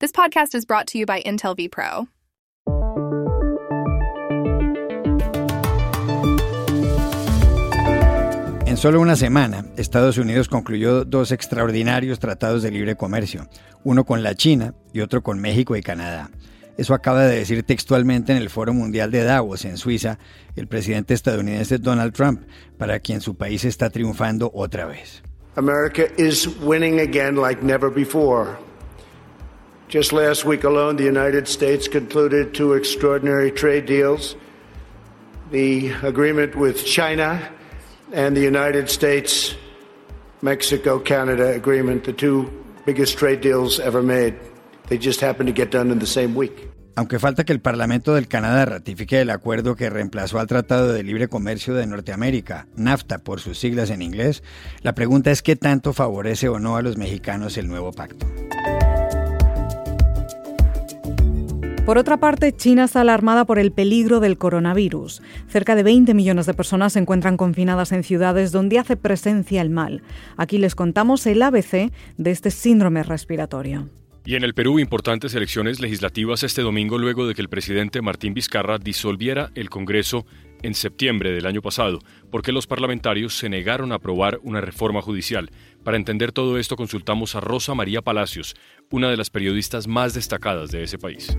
This podcast is brought to you by Intel vPro. En solo una semana, Estados Unidos concluyó dos extraordinarios tratados de libre comercio, uno con la China y otro con México y Canadá. Eso acaba de decir textualmente en el Foro Mundial de Davos, en Suiza, el presidente estadounidense Donald Trump, para quien su país está triunfando otra vez. America is winning again like never before. Just last week alone, the United States concluded two extraordinary trade deals the agreement with China and the United States Mexico Canada agreement, the two biggest trade deals ever made. They just happened to get done in the same week. Aunque falta que el Parlamento del Canadá ratifique el acuerdo que reemplazó al Tratado de Libre Comercio de Norteamérica, NAFTA por sus siglas en inglés, la pregunta es qué tanto favorece o no a los mexicanos el nuevo pacto. Por otra parte, China está alarmada por el peligro del coronavirus. Cerca de 20 millones de personas se encuentran confinadas en ciudades donde hace presencia el mal. Aquí les contamos el ABC de este síndrome respiratorio. Y en el Perú, importantes elecciones legislativas este domingo luego de que el presidente Martín Vizcarra disolviera el Congreso en septiembre del año pasado, porque los parlamentarios se negaron a aprobar una reforma judicial. Para entender todo esto consultamos a Rosa María Palacios, una de las periodistas más destacadas de ese país.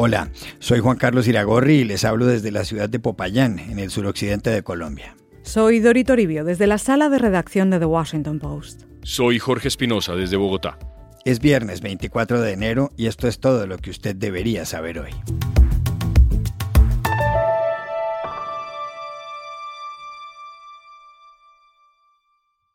Hola, soy Juan Carlos Iragorri y les hablo desde la ciudad de Popayán, en el suroccidente de Colombia. Soy Dori Toribio, desde la sala de redacción de The Washington Post. Soy Jorge Espinosa desde Bogotá. Es viernes 24 de enero y esto es todo lo que usted debería saber hoy.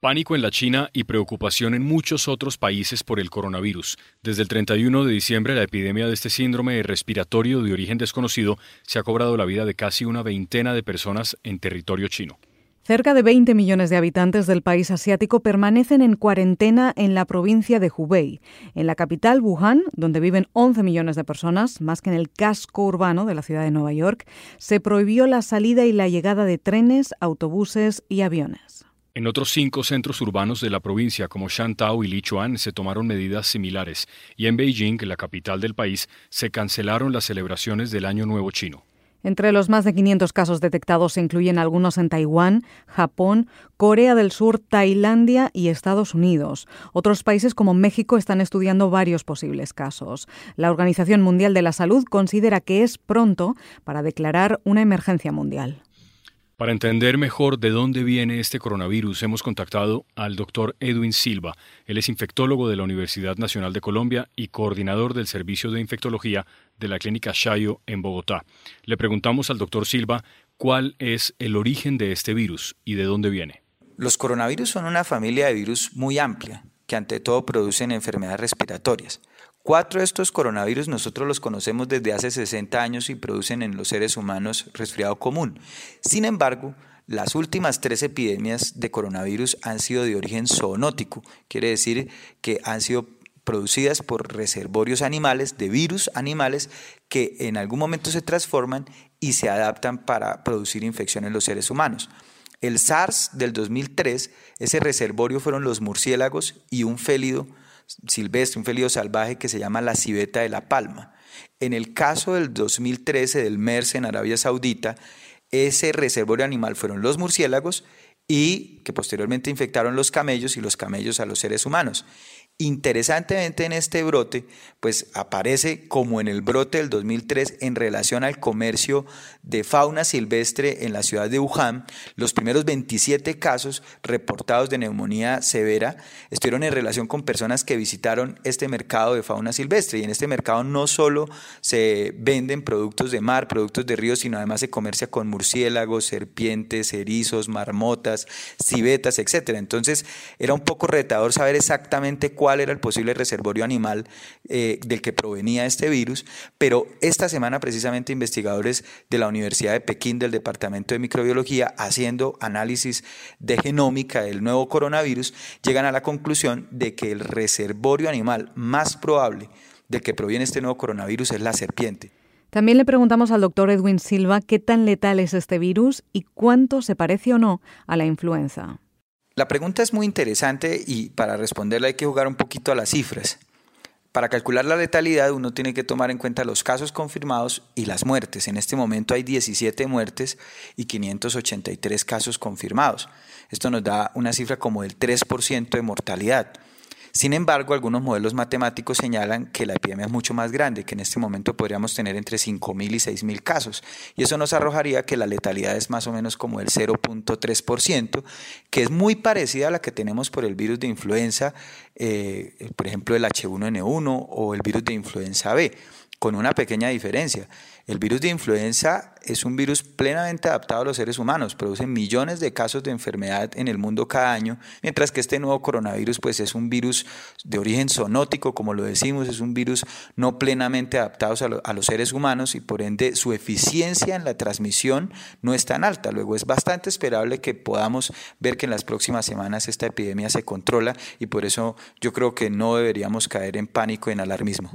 Pánico en la China y preocupación en muchos otros países por el coronavirus. Desde el 31 de diciembre, la epidemia de este síndrome respiratorio de origen desconocido se ha cobrado la vida de casi una veintena de personas en territorio chino. Cerca de 20 millones de habitantes del país asiático permanecen en cuarentena en la provincia de Hubei. En la capital, Wuhan, donde viven 11 millones de personas, más que en el casco urbano de la ciudad de Nueva York, se prohibió la salida y la llegada de trenes, autobuses y aviones. En otros cinco centros urbanos de la provincia, como Shantao y Lichuan, se tomaron medidas similares, y en Beijing, la capital del país, se cancelaron las celebraciones del Año Nuevo chino. Entre los más de 500 casos detectados se incluyen algunos en Taiwán, Japón, Corea del Sur, Tailandia y Estados Unidos. Otros países como México están estudiando varios posibles casos. La Organización Mundial de la Salud considera que es pronto para declarar una emergencia mundial. Para entender mejor de dónde viene este coronavirus, hemos contactado al doctor Edwin Silva. Él es infectólogo de la Universidad Nacional de Colombia y coordinador del Servicio de Infectología de la Clínica Shayo en Bogotá. Le preguntamos al doctor Silva cuál es el origen de este virus y de dónde viene. Los coronavirus son una familia de virus muy amplia que ante todo producen enfermedades respiratorias. Cuatro de estos coronavirus nosotros los conocemos desde hace 60 años y producen en los seres humanos resfriado común. Sin embargo, las últimas tres epidemias de coronavirus han sido de origen zoonótico, quiere decir que han sido producidas por reservorios animales, de virus animales, que en algún momento se transforman y se adaptan para producir infección en los seres humanos. El SARS del 2003, ese reservorio fueron los murciélagos y un félido silvestre, un felido salvaje que se llama la civeta de la palma. En el caso del 2013 del MERS en Arabia Saudita, ese reservorio animal fueron los murciélagos y que posteriormente infectaron los camellos y los camellos a los seres humanos. Interesantemente en este brote, pues aparece como en el brote del 2003 en relación al comercio de fauna silvestre en la ciudad de Wuhan, los primeros 27 casos reportados de neumonía severa estuvieron en relación con personas que visitaron este mercado de fauna silvestre y en este mercado no solo se venden productos de mar, productos de río, sino además se comercia con murciélagos, serpientes, erizos, marmotas, civetas, etc. Entonces era un poco retador saber exactamente cuál cuál era el posible reservorio animal eh, del que provenía este virus, pero esta semana precisamente investigadores de la Universidad de Pekín del Departamento de Microbiología, haciendo análisis de genómica del nuevo coronavirus, llegan a la conclusión de que el reservorio animal más probable del que proviene este nuevo coronavirus es la serpiente. También le preguntamos al doctor Edwin Silva qué tan letal es este virus y cuánto se parece o no a la influenza. La pregunta es muy interesante y para responderla hay que jugar un poquito a las cifras. Para calcular la letalidad uno tiene que tomar en cuenta los casos confirmados y las muertes. En este momento hay 17 muertes y 583 casos confirmados. Esto nos da una cifra como del 3% de mortalidad. Sin embargo, algunos modelos matemáticos señalan que la epidemia es mucho más grande, que en este momento podríamos tener entre 5.000 y 6.000 casos. Y eso nos arrojaría que la letalidad es más o menos como el 0.3%, que es muy parecida a la que tenemos por el virus de influenza, eh, por ejemplo el H1N1 o el virus de influenza B con una pequeña diferencia. El virus de influenza es un virus plenamente adaptado a los seres humanos, produce millones de casos de enfermedad en el mundo cada año, mientras que este nuevo coronavirus pues es un virus de origen zoonótico, como lo decimos, es un virus no plenamente adaptado a, los seres humanos y por ende su eficiencia en la transmisión no es tan alta. Luego es bastante esperable que podamos ver que en las próximas semanas esta epidemia se controla y por eso yo creo que no deberíamos caer en pánico en alarmismo.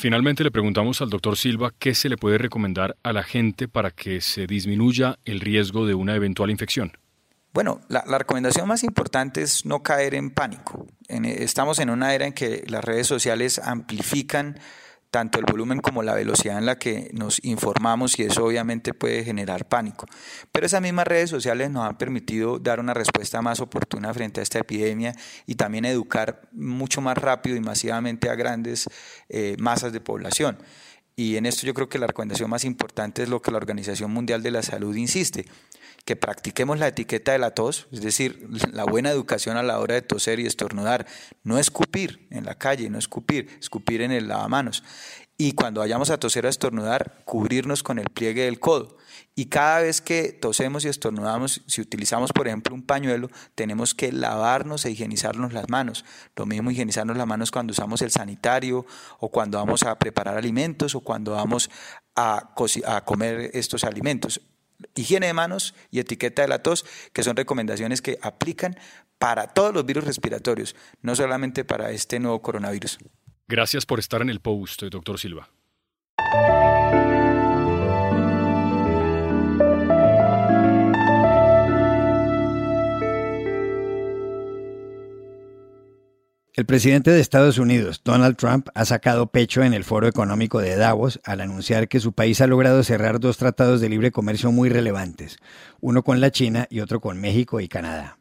Finalmente le preguntamos al doctor Silva qué se le puede recomendar a la gente para que se disminuya el riesgo de una eventual infección. Bueno, la, recomendación más importante es no caer en pánico. estamos en una era en que las redes sociales amplifican tanto el volumen como la velocidad en la que nos informamos y eso obviamente puede generar pánico. Pero esas mismas redes sociales nos han permitido dar una respuesta más oportuna frente a esta epidemia y también educar mucho más rápido y masivamente a grandes eh, masas de población. Y en esto yo creo que la recomendación más importante es lo que la Organización Mundial de la Salud insiste, que practiquemos la etiqueta de la tos, es decir, la buena educación a la hora de toser y estornudar, no escupir en la calle, no escupir, escupir en el lavamanos. Y cuando vayamos a toser o estornudar, cubrirnos con el pliegue del codo. Y cada vez que tosemos y estornudamos, si utilizamos, por ejemplo, un pañuelo, tenemos que lavarnos e higienizarnos las manos. Lo mismo higienizarnos las manos cuando usamos el sanitario o cuando vamos a preparar alimentos o cuando vamos a, a comer estos alimentos higiene de manos y etiqueta de la tos, que son recomendaciones que aplican para todos los virus respiratorios, no solamente para este nuevo coronavirus. Gracias por estar en el post, doctor Silva. El presidente de Estados Unidos, Donald Trump, ha sacado pecho en el foro económico de Davos al anunciar que su país ha logrado cerrar dos tratados de libre comercio muy relevantes, uno con la China y otro con México y Canadá.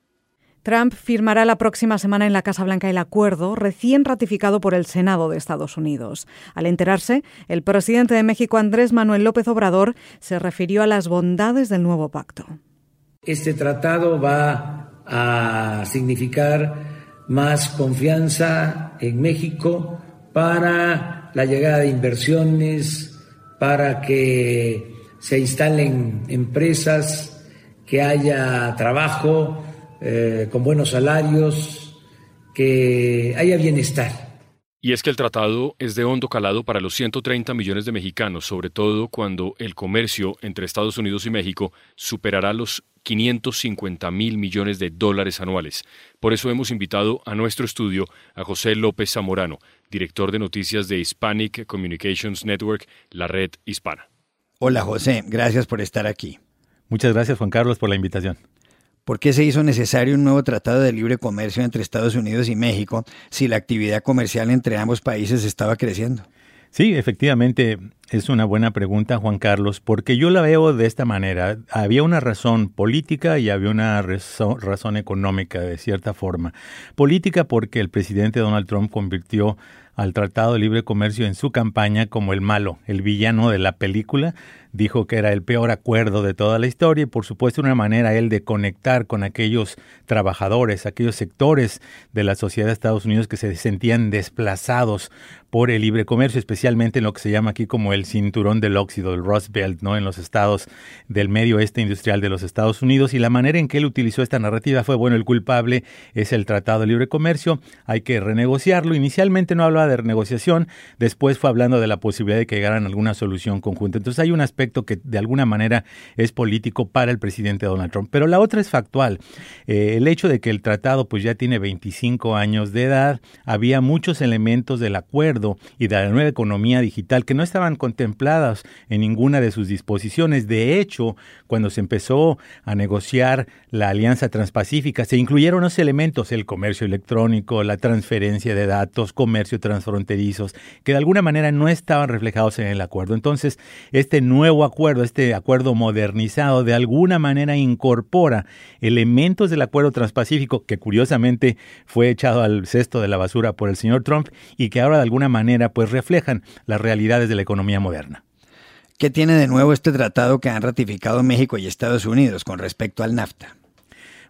Trump firmará la próxima semana en la Casa Blanca el acuerdo recién ratificado por el Senado de Estados Unidos. Al enterarse, el presidente de México, Andrés Manuel López Obrador, se refirió a las bondades del nuevo pacto. Este tratado va a significar más confianza en México para la llegada de inversiones, para que se instalen empresas, que haya trabajo eh, con buenos salarios, que haya bienestar. Y es que el tratado es de hondo calado para los 130 millones de mexicanos, sobre todo cuando el comercio entre Estados Unidos y México superará los 550 mil millones de dólares anuales. Por eso hemos invitado a nuestro estudio a José López Zamorano, director de noticias de Hispanic Communications Network, la red hispana. Hola José, gracias por estar aquí. Muchas gracias Juan Carlos por la invitación. ¿Por qué se hizo necesario un nuevo tratado de libre comercio entre Estados Unidos y México si la actividad comercial entre ambos países estaba creciendo? Sí, efectivamente, es una buena pregunta, Juan Carlos, porque yo la veo de esta manera. Había una razón política y había una razón, económica, de cierta forma. Política porque el presidente Donald Trump convirtió al Tratado de Libre Comercio en su campaña como el malo, el villano de la película, dijo que era el peor acuerdo de toda la historia y por supuesto una manera él de conectar con aquellos trabajadores, aquellos sectores de la sociedad de Estados Unidos que se sentían desplazados por el libre comercio, especialmente en lo que se llama aquí como el cinturón del óxido, el Rust Belt, ¿no? en los estados del medio oeste industrial de los Estados Unidos y la manera en que él utilizó esta narrativa fue, bueno, el culpable es el Tratado de Libre Comercio, hay que renegociarlo. Inicialmente no hablaba de renegociación, después fue hablando de la posibilidad de que llegaran a alguna solución conjunta. Entonces hay un aspecto que de alguna manera es político para el presidente Donald Trump. Pero la otra es factual. Eh, el hecho de que el tratado pues ya tiene 25 años de edad, había muchos elementos del acuerdo y de la nueva economía digital que no estaban contemplados en ninguna de sus disposiciones. De hecho, cuando se empezó a negociar la Alianza Transpacífica, se incluyeron los elementos, el comercio electrónico, la transferencia de datos, comercio transfronterizos, que de alguna manera no estaban reflejados en el acuerdo. Entonces, este nuevo acuerdo, este acuerdo modernizado, de alguna manera incorpora elementos del acuerdo transpacífico, que curiosamente fue echado al cesto de la basura por el señor Trump y que ahora de alguna manera pues reflejan las realidades de la economía moderna. ¿Qué tiene de nuevo este tratado que han ratificado México y Estados Unidos con respecto al NAFTA?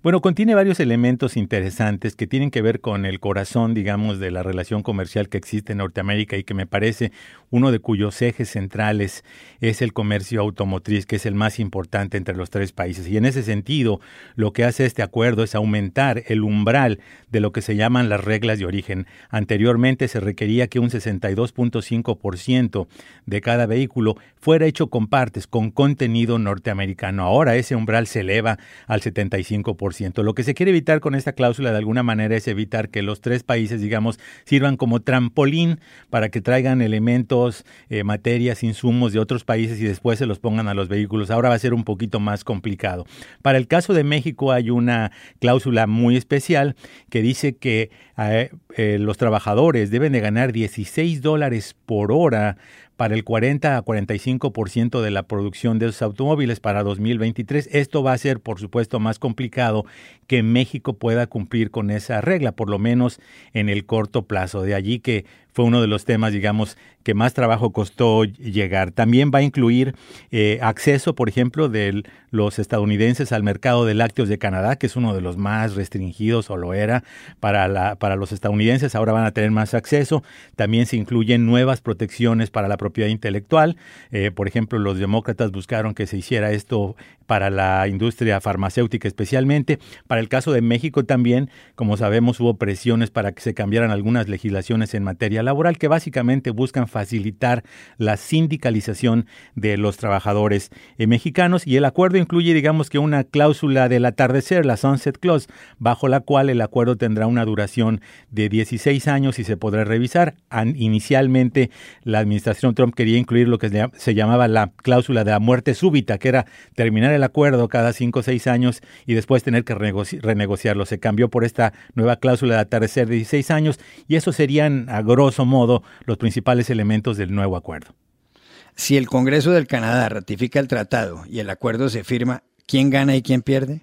Bueno, contiene varios elementos interesantes que tienen que ver con el corazón, digamos, de la relación comercial que existe en Norteamérica y que me parece uno de cuyos ejes centrales es el comercio automotriz, que es el más importante entre los tres países. Y en ese sentido, lo que hace este acuerdo es aumentar el umbral de lo que se llaman las reglas de origen. Anteriormente se requería que un 62.5% de cada vehículo fuera hecho con partes, con contenido norteamericano. Ahora ese umbral se eleva al 75%. Lo que se quiere evitar con esta cláusula de alguna manera es evitar que los tres países, digamos, sirvan como trampolín para que traigan elementos, eh, materias, insumos de otros países y después se los pongan a los vehículos. Ahora va a ser un poquito más complicado. Para el caso de México hay una cláusula muy especial que dice que eh, eh, los trabajadores deben de ganar 16 dólares por hora para el 40 a 45% de la producción de esos automóviles para 2023. Esto va a ser, por supuesto, más complicado que México pueda cumplir con esa regla, por lo menos en el corto plazo. De allí que fue uno de los temas, digamos, que más trabajo costó llegar. También va a incluir eh, acceso, por ejemplo, de los estadounidenses al mercado de lácteos de Canadá, que es uno de los más restringidos o lo era para, la, para los estadounidenses. Ahora van a tener más acceso. También se incluyen nuevas protecciones para la propiedad intelectual. Eh, por ejemplo, los demócratas buscaron que se hiciera esto para la industria farmacéutica especialmente. Para el caso de México también, como sabemos, hubo presiones para que se cambiaran algunas legislaciones en materia laboral que básicamente buscan facilitar la sindicalización de los trabajadores eh, mexicanos y el acuerdo incluye digamos que una cláusula del atardecer, la sunset clause, bajo la cual el acuerdo tendrá una duración de 16 años y se podrá revisar. Inicialmente la administración Trump quería incluir lo que se llamaba la cláusula de la muerte súbita, que era terminar el acuerdo cada 5 o 6 años y después tener que renegociarlo. Se cambió por esta nueva cláusula de atardecer de 16 años y eso serían a grosso modo los principales elementos del nuevo acuerdo. Si el Congreso del Canadá ratifica el tratado y el acuerdo se firma, ¿quién gana y quién pierde?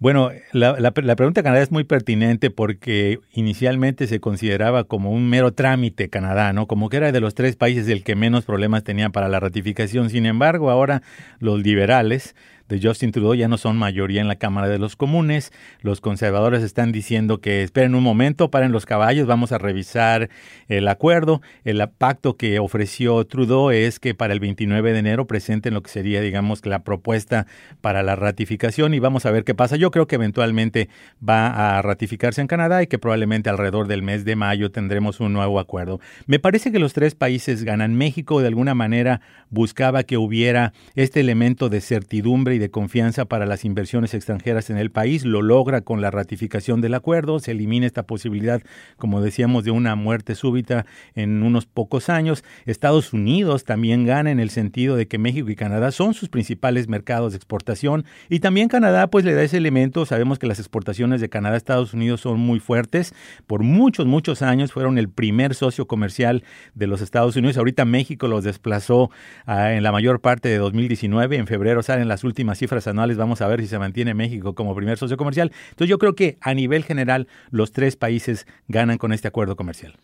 Bueno, la, la, pregunta de Canadá es muy pertinente porque inicialmente se consideraba como un mero trámite Canadá, ¿no? Como que era de los tres países el que menos problemas tenía para la ratificación. Sin embargo, ahora los liberales de Justin Trudeau ya no son mayoría en la Cámara de los Comunes. Los conservadores están diciendo que esperen un momento, paren los caballos, vamos a revisar el acuerdo. El pacto que ofreció Trudeau es que para el 29 de enero presenten lo que sería, digamos, la propuesta para la ratificación y vamos a ver qué pasa. Yo creo que eventualmente va a ratificarse en Canadá y que probablemente alrededor del mes de mayo tendremos un nuevo acuerdo. Me parece que los tres países ganan. México de alguna manera buscaba que hubiera este elemento de certidumbre de confianza para las inversiones extranjeras en el país. Lo logra con la ratificación del acuerdo. Se elimina esta posibilidad, como decíamos, de una muerte súbita en unos pocos años. Estados Unidos también gana en el sentido de que México y Canadá son sus principales mercados de exportación. Y también Canadá pues le da ese elemento. Sabemos que las exportaciones de Canadá a Estados Unidos son muy fuertes. Por muchos, muchos años fueron el primer socio comercial de los Estados Unidos. Ahorita México los desplazó ah, en la mayor parte de 2019. En febrero salen las últimas cifras anuales, vamos a ver si se mantiene México como primer socio comercial. Entonces yo creo que a nivel general los tres países ganan con este acuerdo comercial.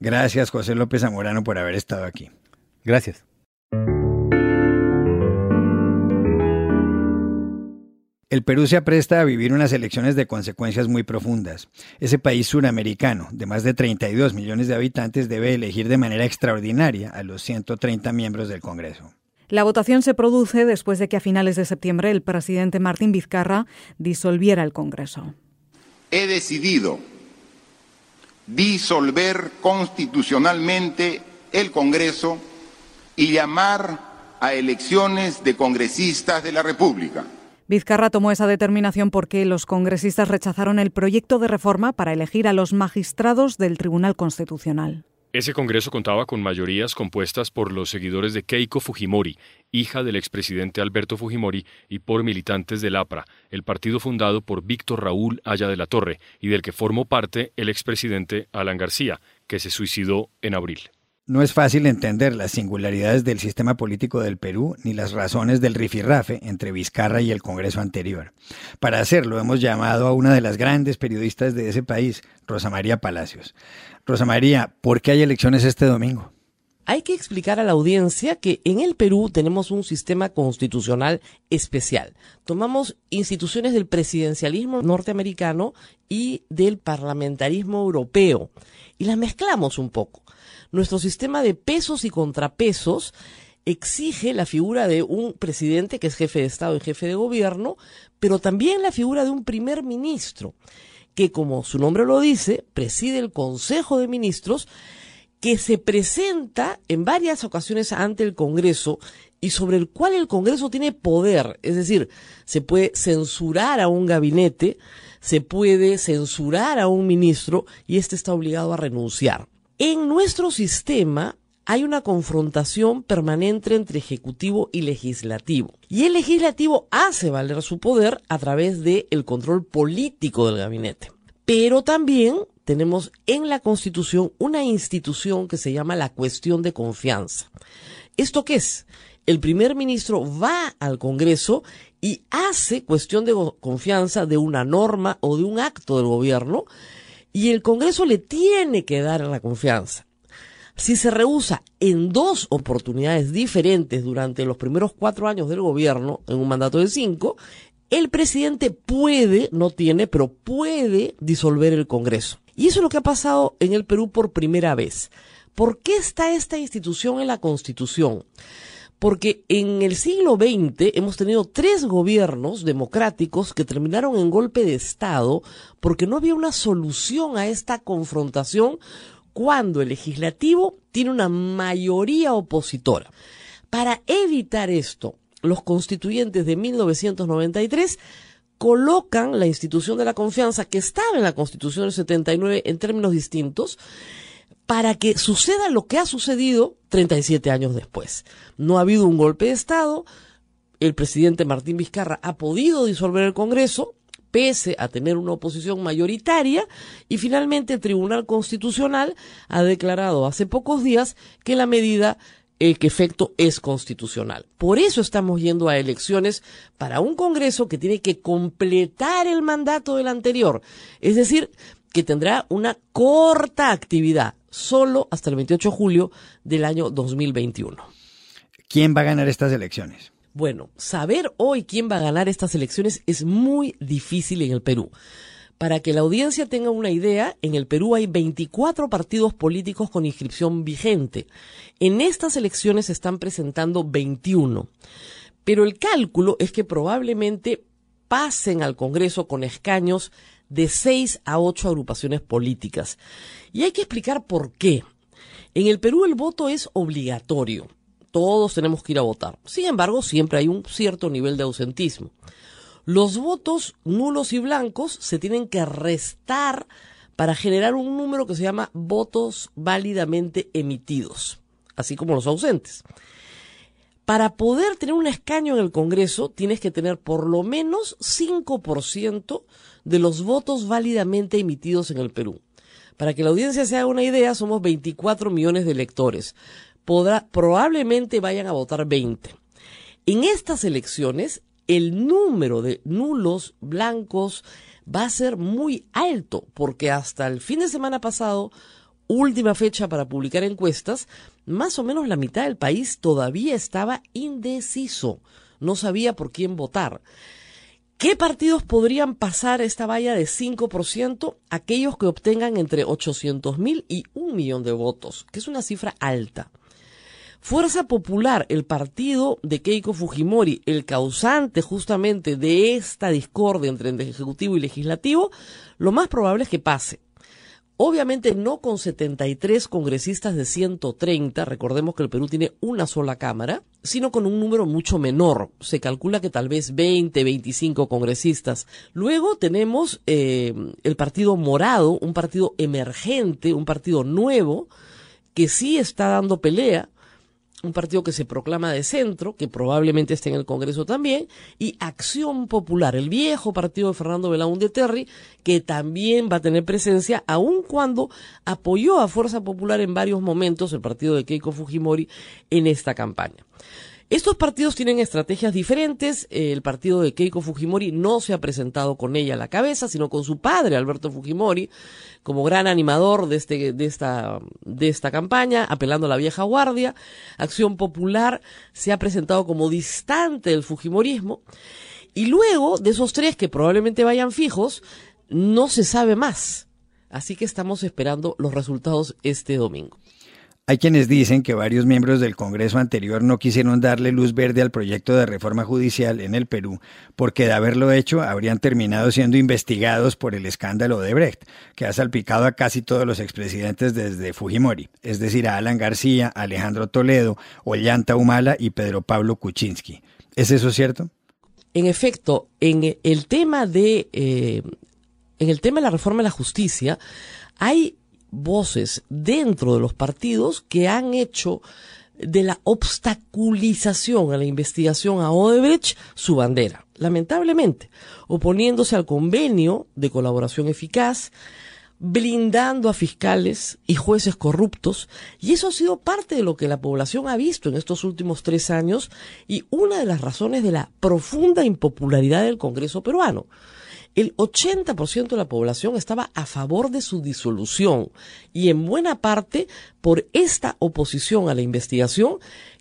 Gracias José López Zamorano por haber estado aquí. Gracias. El Perú se apresta a vivir unas elecciones de consecuencias muy profundas. Ese país suramericano, de más de 32 millones de habitantes, debe elegir de manera extraordinaria a los 130 miembros del Congreso. La votación se produce después de que a finales de septiembre el presidente Martín Vizcarra disolviera el Congreso. He decidido disolver constitucionalmente el Congreso y llamar a elecciones de congresistas de la República. Vizcarra tomó esa determinación porque los congresistas rechazaron el proyecto de reforma para elegir a los magistrados del Tribunal Constitucional. Ese Congreso contaba con mayorías compuestas por los seguidores de Keiko Fujimori, hija del expresidente Alberto Fujimori, y por militantes del APRA, el partido fundado por Víctor Raúl Aya de la Torre, y del que formó parte el expresidente Alan García, que se suicidó en abril. No es fácil entender las singularidades del sistema político del Perú ni las razones del rifirrafe entre Vizcarra y el Congreso anterior. Para hacerlo hemos llamado a una de las grandes periodistas de ese país, Rosa María Palacios. Rosa María, ¿por qué hay elecciones este domingo? Hay que explicar a la audiencia que en el Perú tenemos un sistema constitucional especial. Tomamos instituciones del presidencialismo norteamericano y del parlamentarismo europeo y las mezclamos un poco nuestro sistema de pesos y contrapesos exige la figura de un presidente que es jefe de Estado y jefe de gobierno, pero también la figura de un primer ministro, que como su nombre lo dice, preside el Consejo de Ministros, que se presenta en varias ocasiones ante el Congreso y sobre el cual el Congreso tiene poder, es decir, se puede censurar a un gabinete, se puede censurar a un ministro y éste está obligado a renunciar. En nuestro sistema hay una confrontación permanente entre ejecutivo y legislativo. Y el legislativo hace valer su poder a través del control político del gabinete. Pero también tenemos en la Constitución una institución que se llama la cuestión de confianza. ¿Esto qué es? El primer ministro va al Congreso y hace cuestión de confianza de una norma o de un acto del gobierno y el Congreso le tiene que dar la confianza. Si se rehúsa en dos oportunidades diferentes durante los primeros cuatro años del gobierno, en un mandato de cinco, el presidente puede, no tiene, pero puede disolver el Congreso. Y eso es lo que ha pasado en el Perú por primera vez. ¿Por qué está esta institución en la Constitución? porque en el siglo XX hemos tenido tres gobiernos democráticos que terminaron en golpe de Estado porque no había una solución a esta confrontación cuando el legislativo tiene una mayoría opositora. Para evitar esto, los constituyentes de 1993 colocan la institución de la confianza que estaba en la Constitución del 79 en términos distintos para que suceda lo que ha sucedido 37 años después. No ha habido un golpe de Estado, el presidente Martín Vizcarra ha podido disolver el Congreso, pese a tener una oposición mayoritaria, y finalmente el Tribunal Constitucional ha declarado hace pocos días que la medida eh, que efecto es constitucional. Por eso estamos yendo a elecciones para un Congreso que tiene que completar el mandato del anterior, es decir, que tendrá una corta actividad, solo hasta el 28 de julio del año 2021. ¿Quién va a ganar estas elecciones? Bueno, saber hoy quién va a ganar estas elecciones es muy difícil en el Perú. Para que la audiencia tenga una idea, en el Perú hay 24 partidos políticos con inscripción vigente. En estas elecciones se están presentando 21. Pero el cálculo es que probablemente pasen al Congreso con escaños de 6 a 8 agrupaciones políticas. Y hay que explicar por qué. En el Perú el voto es obligatorio. Todos tenemos que ir a votar. Sin embargo, siempre hay un cierto nivel de ausentismo. Los votos nulos y blancos se tienen que restar para generar un número que se llama votos válidamente emitidos, así como los ausentes. Para poder tener un escaño en el Congreso, tienes que tener por lo menos 5% de los votos válidamente emitidos en el Perú. Para que la audiencia se haga una idea, somos 24 millones de electores. probablemente vayan a votar 20. En estas elecciones, el número de nulos blancos va a ser muy alto, porque hasta el fin de semana pasado, última fecha para publicar encuestas, más o menos la mitad del país todavía estaba indeciso, no sabía por quién votar. ¿Qué partidos podrían pasar esta valla de 5%? Aquellos que obtengan entre 800 mil y un millón de votos, que es una cifra alta. Fuerza Popular, el partido de Keiko Fujimori, el causante justamente de esta discordia entre el Ejecutivo y Legislativo, lo más probable es que pase. Obviamente no con 73 congresistas de 130, recordemos que el Perú tiene una sola Cámara, sino con un número mucho menor. Se calcula que tal vez 20, 25 congresistas. Luego tenemos eh, el Partido Morado, un partido emergente, un partido nuevo, que sí está dando pelea, un partido que se proclama de centro, que probablemente esté en el Congreso también, y Acción Popular, el viejo partido de Fernando Belaúnde Terry, que también va a tener presencia, aun cuando apoyó a Fuerza Popular en varios momentos, el partido de Keiko Fujimori, en esta campaña. Estos partidos tienen estrategias diferentes. El partido de Keiko Fujimori no se ha presentado con ella a la cabeza, sino con su padre, Alberto Fujimori, como gran animador de, este, de, esta, de esta campaña, apelando a la vieja guardia. Acción Popular se ha presentado como distante del Fujimorismo. Y luego, de esos tres que probablemente vayan fijos, no se sabe más. Así que estamos esperando los resultados este domingo. Hay quienes dicen que varios miembros del Congreso anterior no quisieron darle luz verde al proyecto de reforma judicial en el Perú, porque de haberlo hecho habrían terminado siendo investigados por el escándalo de Brecht, que ha salpicado a casi todos los expresidentes desde Fujimori, es decir, a Alan García, Alejandro Toledo, Ollanta Humala y Pedro Pablo Kuczynski. ¿Es eso cierto? En efecto, en el tema de eh, en el tema de la reforma de la justicia hay voces dentro de los partidos que han hecho de la obstaculización a la investigación a Odebrecht su bandera, lamentablemente, oponiéndose al convenio de colaboración eficaz, blindando a fiscales y jueces corruptos, y eso ha sido parte de lo que la población ha visto en estos últimos tres años y una de las razones de la profunda impopularidad del Congreso peruano el 80% de la población estaba a favor de su disolución y en buena parte por esta oposición a la investigación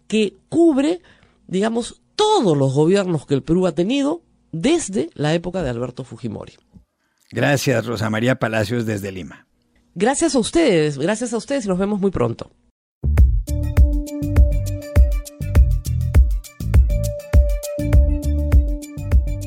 que cubre, digamos, todos los gobiernos que el Perú ha tenido desde la época de Alberto Fujimori. Gracias, Rosa María Palacios desde Lima. Gracias a ustedes, gracias a ustedes y nos vemos muy pronto.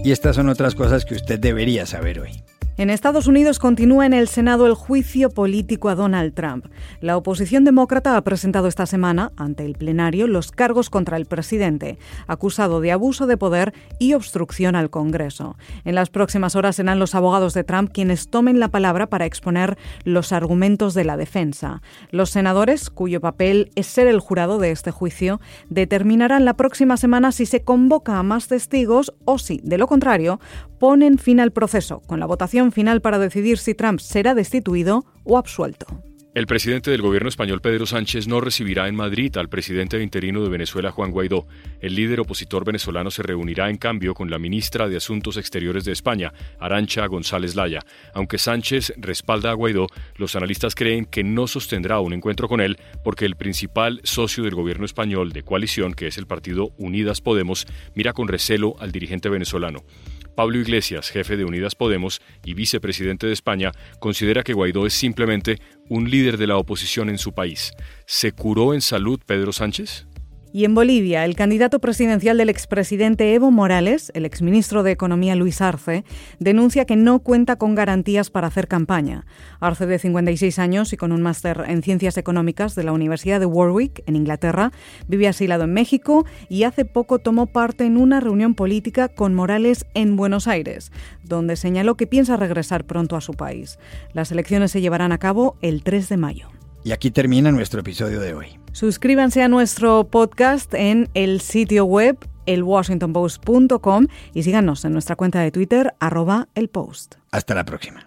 Y estas son otras cosas que usted debería saber hoy. En Estados Unidos continúa en el Senado el juicio político a Donald Trump. La oposición demócrata ha presentado esta semana ante el plenario los cargos contra el presidente, acusado de abuso de poder y obstrucción al Congreso. En las próximas horas serán los abogados de Trump quienes tomen la palabra para exponer los argumentos de la defensa. Los senadores, cuyo papel es ser el jurado de este juicio, determinarán la próxima semana si se convoca a más testigos o si, de lo contrario, ponen fin al proceso con la votación final para decidir si Trump será destituido o absuelto. El presidente del gobierno español Pedro Sánchez no recibirá en Madrid al presidente interino de Venezuela Juan Guaidó. El líder opositor venezolano se reunirá en cambio con la ministra de Asuntos Exteriores de España, Arancha González Laya. Aunque Sánchez respalda a Guaidó, los analistas creen que no sostendrá un encuentro con él porque el principal socio del gobierno español de coalición, que es el partido Unidas Podemos, mira con recelo al dirigente venezolano. Pablo Iglesias, jefe de Unidas Podemos y vicepresidente de España, considera que Guaidó es simplemente un líder de la oposición en su país. ¿Se curó en salud Pedro Sánchez? Y en Bolivia, el candidato presidencial del expresidente Evo Morales, el exministro de Economía Luis Arce, denuncia que no cuenta con garantías para hacer campaña. Arce, de 56 años y con un máster en Ciencias Económicas de la Universidad de Warwick, en Inglaterra, vive asilado en México y hace poco tomó parte en una reunión política con Morales en Buenos Aires, donde señaló que piensa regresar pronto a su país. Las elecciones se llevarán a cabo el 3 de mayo. Y aquí termina nuestro episodio de hoy. Suscríbanse a nuestro podcast en el sitio web elwashingtonpost.com y síganos en nuestra cuenta de Twitter arroba el post. Hasta la próxima.